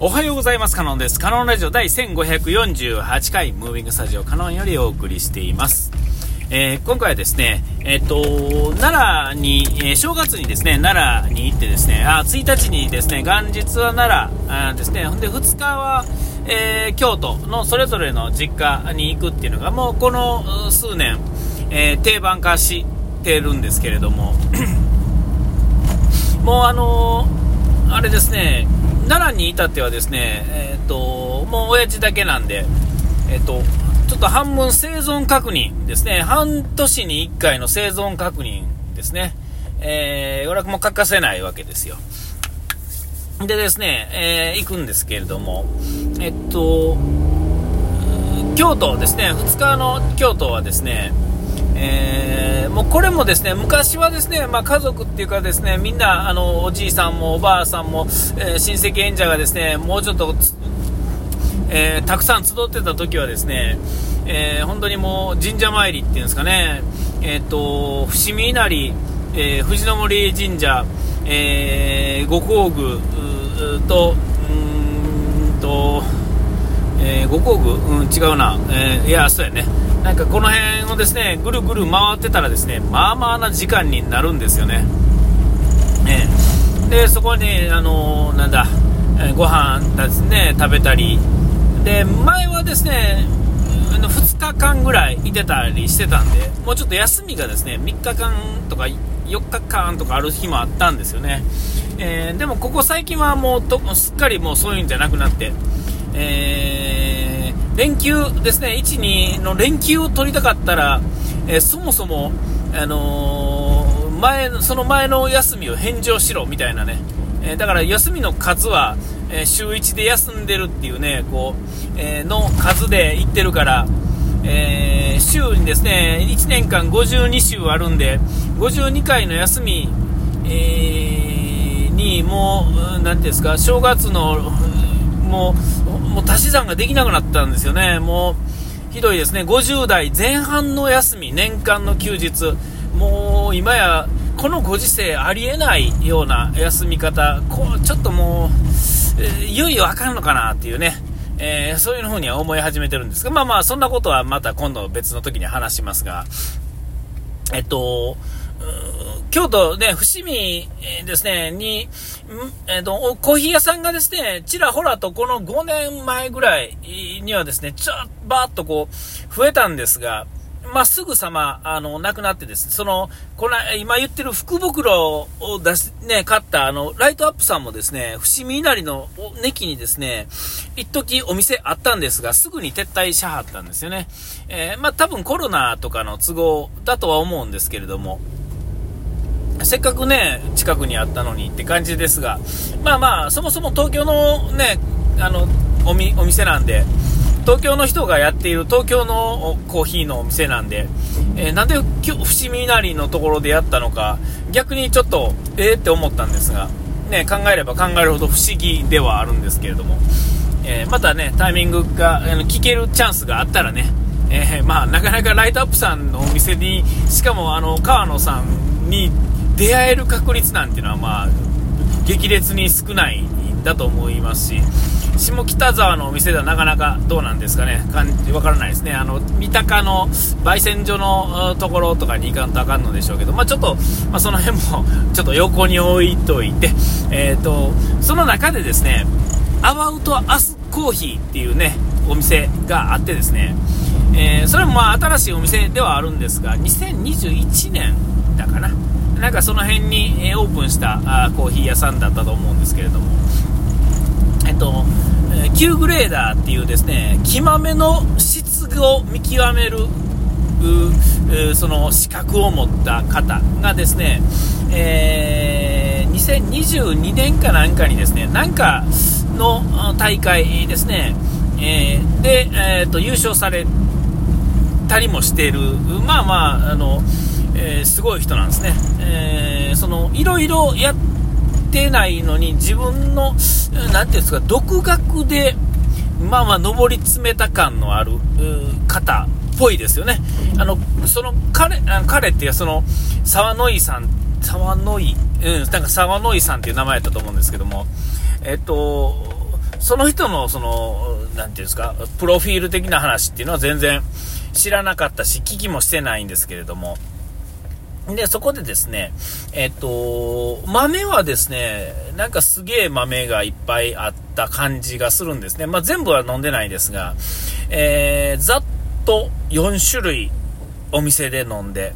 おはようございます。カノンです。カノンラジオ第1548回、ムービングスタジオカノンよりお送りしています。えー、今回はですね、えっ、ー、と、奈良に、えー、正月にですね、奈良に行ってですね、あ、1日にですね、元日は奈良あですね、ほんで2日は、え京都のそれぞれの実家に行くっていうのが、もうこの数年、え定番化してるんですけれども、もうあのあれですね、奈良に至ってはですね、え、ー、と、もう親父だけなんで、え、ー、と、ちょっと半分生存確認ですね。半年に1回の生存確認ですね。えー、俺はも欠かせないわけですよ。でですね、えー、行くんですけれども、えっと、京都ですね、2日の京都はですね、えー、もうこれもですね昔はですね、まあ、家族っていうかですねみんなあのおじいさんもおばあさんも、えー、親戚演者がですねもうちょっと、えー、たくさん集ってた時はですね、え本当にもう神社参りっていうんですかね、えっと伏見稲荷、え藤の森神社、えご工具とうんと、えご工具、うん、違うな、えいやそうやね。なんかこの辺をですねぐるぐる回ってたらですねまあまあな時間になるんですよね。ねでそこに、あのー、なんだ、えー、ご飯ですね食べたり。で前はですね2日間ぐらいいてたりしてたんでもうちょっと休みがですね3日間とか4日間とかある日もあったんですよね、えー、でもここ最近はもうとすっかりもうそういうんじゃなくなって、えー連休ですね、1、2の連休を取りたかったら、えー、そもそも、あのー、前、その前の休みを返上しろみたいなね、えー、だから休みの数は、え週1で休んでるっていうね、こう、えの数で行ってるから、え週にですね、1年間52週あるんで、52回の休み、えにもう、なんていうんですか、正月のもう、もう足し算ができなくなったんですよね。もう、ひどいですね。50代前半の休み、年間の休日。もう、今や、このご時世ありえないような休み方、こう、ちょっともう、えー、いよいよあかんのかなっていうね。えー、そういう風には思い始めてるんですが、まあまあ、そんなことはまた今度別の時に話しますが、えっと、京都で、伏見ですね、に、えっ、と、コーヒー屋さんがですね、ちらほらとこの5年前ぐらいにはですね、ちょっばーっとこう、増えたんですが、まあ、すぐさま、あの、亡くなってですね、その、この、今言ってる福袋を出し、ね、買った、あの、ライトアップさんもですね、伏見稲荷のネキにですね、一時お店あったんですが、すぐに撤退しはったんですよね。えー、まあ、多分コロナとかの都合だとは思うんですけれども、せっかくね、近くにあったのにって感じですが、まあまあ、そもそも東京のね、あの、おみ、お店なんで、東京の人がやっている東京のコーヒーのお店なんで、えー、なんで伏見稲荷のところでやったのか、逆にちょっと、えー、って思ったんですが、ね、考えれば考えるほど不思議ではあるんですけれども、えー、またね、タイミングが、あの聞けるチャンスがあったらね、えまあ、なかなかライトアップさんのお店に、しかもあの、川野さんに出会える確率なんていうのは、まあ、激烈に少ないんだと思いますし、下北沢のお店ではなかなかどうなんですかね、わからないですね、あの三鷹の焙煎所のところとかに行かんとあかんのでしょうけど、まあ、ちょっと、まあ、その辺も ちょっと横に置いといて、えーと、その中でですね、アバウトアスコーヒーっていうね、お店があってですね、えー、それもまあ新しいお店ではあるんですが、2021年だかな。なんかその辺に、オープンしたコーヒー屋さんだったと思うんですけれども、えっと、えー、Q グレーダーっていうですね、木豆の質を見極める、その資格を持った方がですね、えー、2022年かなんかにですね、なんかの大会ですね、えー、で、えーと、優勝されたりもしている、まあまあ、あの、えー、すごい人なんですね。えー、その、いろいろやってないのに、自分の、なんていうんですか、独学で、まあまあ、上り詰めた感のある方っぽいですよね。あの、その、彼、あの彼っていうその、沢野井さん、沢野井、うん、なんか沢野井さんっていう名前だったと思うんですけども、えっと、その人の、その、なんていうんですか、プロフィール的な話っていうのは全然知らなかったし、聞きもしてないんですけれども、で、そこでですね、えっと、豆はですね、なんかすげえ豆がいっぱいあった感じがするんですね。まあ、全部は飲んでないですが、えー、ざっと4種類お店で飲んで、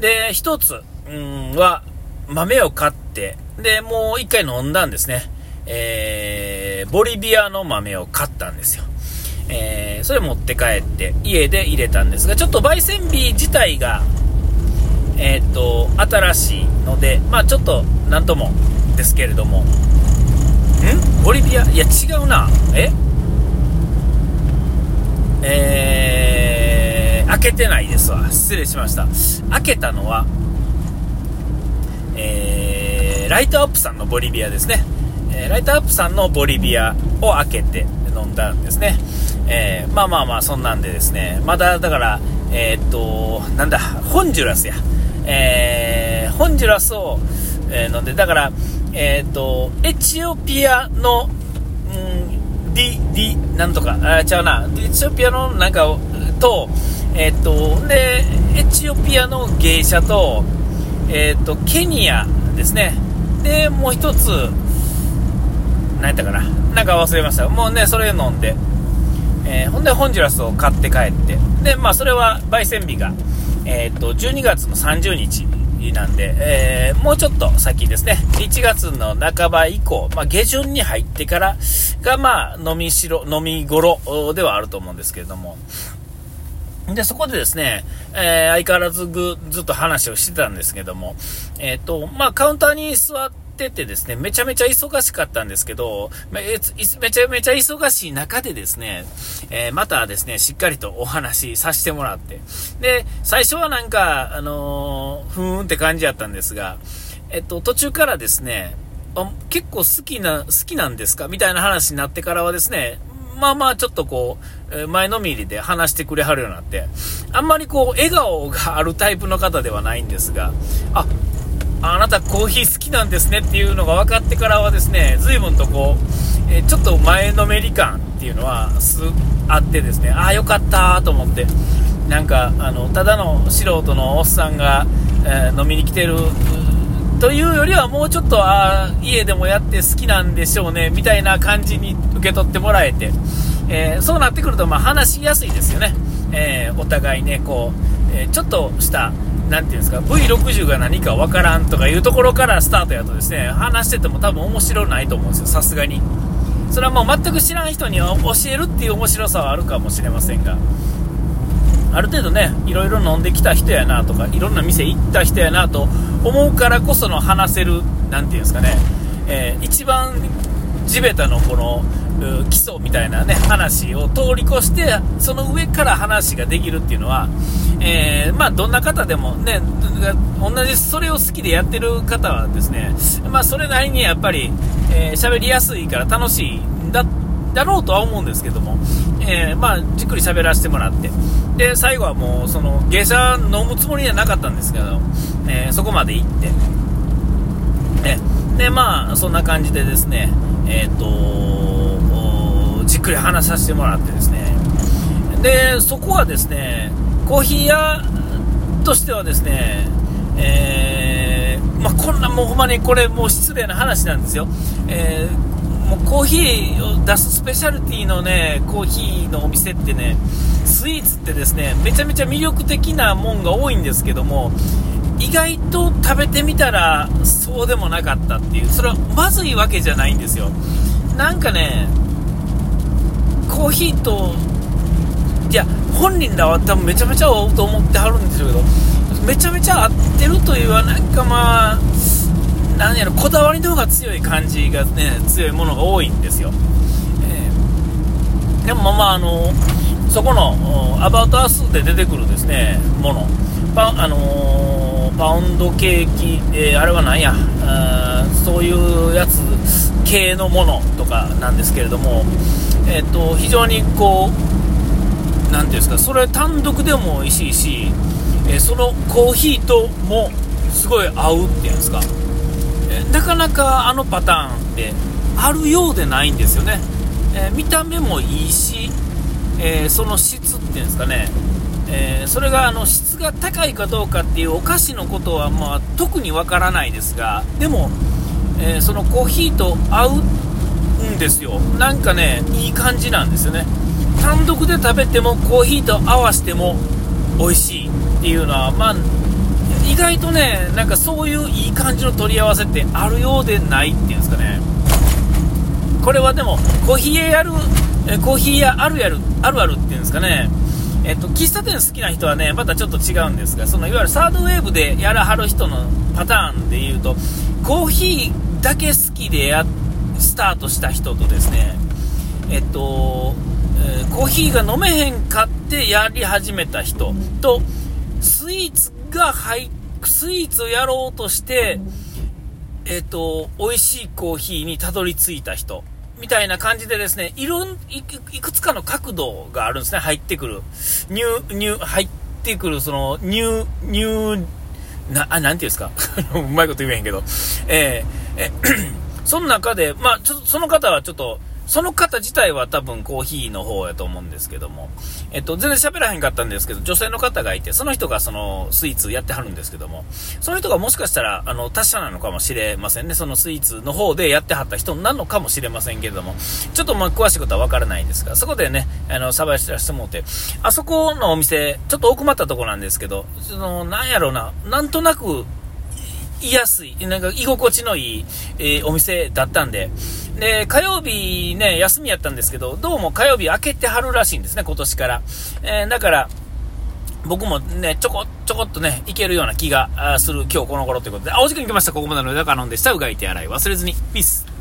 で、1つ、うんは豆を買って、で、もう1回飲んだんですね。えー、ボリビアの豆を買ったんですよ。えー、それ持って帰って家で入れたんですが、ちょっと焙煎日自体がえー、っと、新しいので、まあちょっと、なんともですけれども、ん？ボリビア？いや、違うな。え？えー、開けてないですわ。失礼しました。開けたのは、えー、ライトアップさんのボリビアですね。えー、ライトアップさんのボリビアを開けて飲んだんですね。えー、まあまあまあ、そんなんでですね、まだだから、えー、っと、なんだ、ホンジュラスや。えー、ホンジュラスを、えー、飲んで、だから、えっ、ー、と、エチオピアの、うん、ディ、ディ、なんとか、あ、ちゃうな、エチオピアのなんかと、えっ、ー、と、で、エチオピアのゲイシャと、えっ、と、ケニアですね。で、もう一つ、何やったかな。なんか忘れました。もうね、それ飲んで、えー、ほんで、ホンジュラスを買って帰って、で、まあ、それは、焙煎日が、えー、と、12月の30日なんで、えー、もうちょっと先ですね、1月の半ば以降、まあ、下旬に入ってからが、まあ、飲みしろ、飲み頃ではあると思うんですけれども、で、そこでですね、えー、相変わらずぐずっと話をしてたんですけども、えっ、と、まあ、カウンターに座って、っててですね、めちゃめちゃ忙しかったんですけど、めちゃめちゃ忙しい中でですね、えー、またですね、しっかりとお話しさせてもらって、で、最初はなんか、あのー、ふーんって感じやったんですが、えっと、途中からですね、あ結構好きな、好きなんですか？みたいな話になってからはですね、まあまあちょっとこう、前のめりで話してくれはるようになって、あんまりこう、笑顔があるタイプの方ではないんですが、あ、あなたコーヒー好きなんですねっていうのが分かってからはですね、随分とこう、えちょっと前のめり感っていうのはあってですね、ああ、よかったと思って、なんか、あの、ただの素人のおっさんが、えー、飲みに来てるというよりはもうちょっと、あ家でもやって好きなんでしょうね、みたいな感じに受け取ってもらえて、えー、そうなってくると、まあ話しやすいですよね。えー、お互いね、こう、えちょっとした、なんていうんですか、V60 が何かわからんとかいうところからスタートやとですね、話してても多分面白ないと思うんですよ、さすがに。それはもう全く知らん人に教えるっていう面白さはあるかもしれませんが、ある程度ね、いろいろ飲んできた人やなとか、いろんな店行った人やなと思うからこその話せる、なんていうんですかね、えー、一番地べたのこの、基礎みたいなね、話を通り越して、その上から話ができるっていうのは、えー、まあ、どんな方でもね、同じそれを好きでやってる方はですね、まあ、それなりにやっぱり、えー、喋りやすいから楽しいんだ、だろうとは思うんですけども、えー、まあ、じっくり喋らせてもらって、で、最後はもう、その、芸者飲むつもりはなかったんですけど、えー、そこまで行って、ね、で、まあ、そんな感じでですね、えっ、と、じっくり話させてもらってですね、で、そこはですね、コーヒー屋としてはですね、えー、まあ、こんなもうほんまにこれもう失礼な話なんですよ。えー、もうコーヒーを出すスペシャルティのね、コーヒーのお店ってね、スイーツってですね、めちゃめちゃ魅力的なもんが多いんですけども、意外と食べてみたらそうでもなかったっていう、それはまずいわけじゃないんですよ。なんかね、コーヒーといや、本人らは多分めちゃめちゃ合うと思ってはるんでしょうけど、めちゃめちゃ合ってるというは、なんかまあ、なんやろ、こだわりの方が強い感じがね、強いものが多いんですよ。えー、でもまあ、あの、そこの、アバウトアースで出てくるですね、もの、パあのー、パウンドケーキ、えー、あれは何やあ、そういうやつ系のものとかなんですけれども、えっ、と、非常にこう、何ていうんですかそれ単独でも美味しいし、えー、そのコーヒーともすごい合うっていうんですか、えー、なかなかあのパターンってあるようでないんですよね。えー、見た目もいいし、え、その質っていうんですかね、え、それがあの質が高いかどうかっていうお菓子のことは、まあ、特にわからないですがでも、えそのコーヒーと合うですよ。なんかねいい感じなんですよね。単独で食べてもコーヒーと合わせても美味しいっていうのはまあ意外とねなんかそういういい感じの取り合わせってあるようでないっていうんですかね。これはでもコーヒー屋やるコーヒー屋あるやるあるあるっていうんですかね。えっと、喫茶店好きな人はね、またちょっと違うんですが、そのいわゆるサードウェーブでやらはる人のパターンで言うと、コーヒーだけ好きでやっ、スタートした人とですね、えっと、え、コーヒーが飲めへんかってやり始めた人と、スイーツが入スイーツをやろうとして、えっと、美味しいコーヒーにたどり着いた人。みたいな感じでですね、いろん、いくつかの角度があるんですね、入ってくる。入、入、入ってくる、その、入、入、な、あ、なんていうんですか？うまいこと言えへんけど。えー、え、その中で、まあ、ちょっと、その方はちょっと、その方自体は多分コーヒーの方やと思うんですけども、えっと、全然喋らへんかったんですけど、女性の方がいて、その人がそのスイーツやってはるんですけども、その人がもしかしたら、あの、達者なのかもしれませんね。そのスイーツの方でやってはった人なのかもしれませんけれども、ちょっとまあ詳しいことはわからないんですが、そこでね、あの、さばやしてらしてもうて、あそこのお店、ちょっと奥まったとこなんですけど、その、なんやろうな、なんとなく、いやすい、なんか居心地のいい、えー、お店だったんで、で、火曜日ね、休みやったんですけど、どうも火曜日開けてはるらしいんですね、今年から。えー、だから、僕もね、ちょこちょこっとね、行けるような気がする今日この頃ということで、あ、お時間来ました。ここまでの中野でした。うがいて洗い忘れずに。ピース。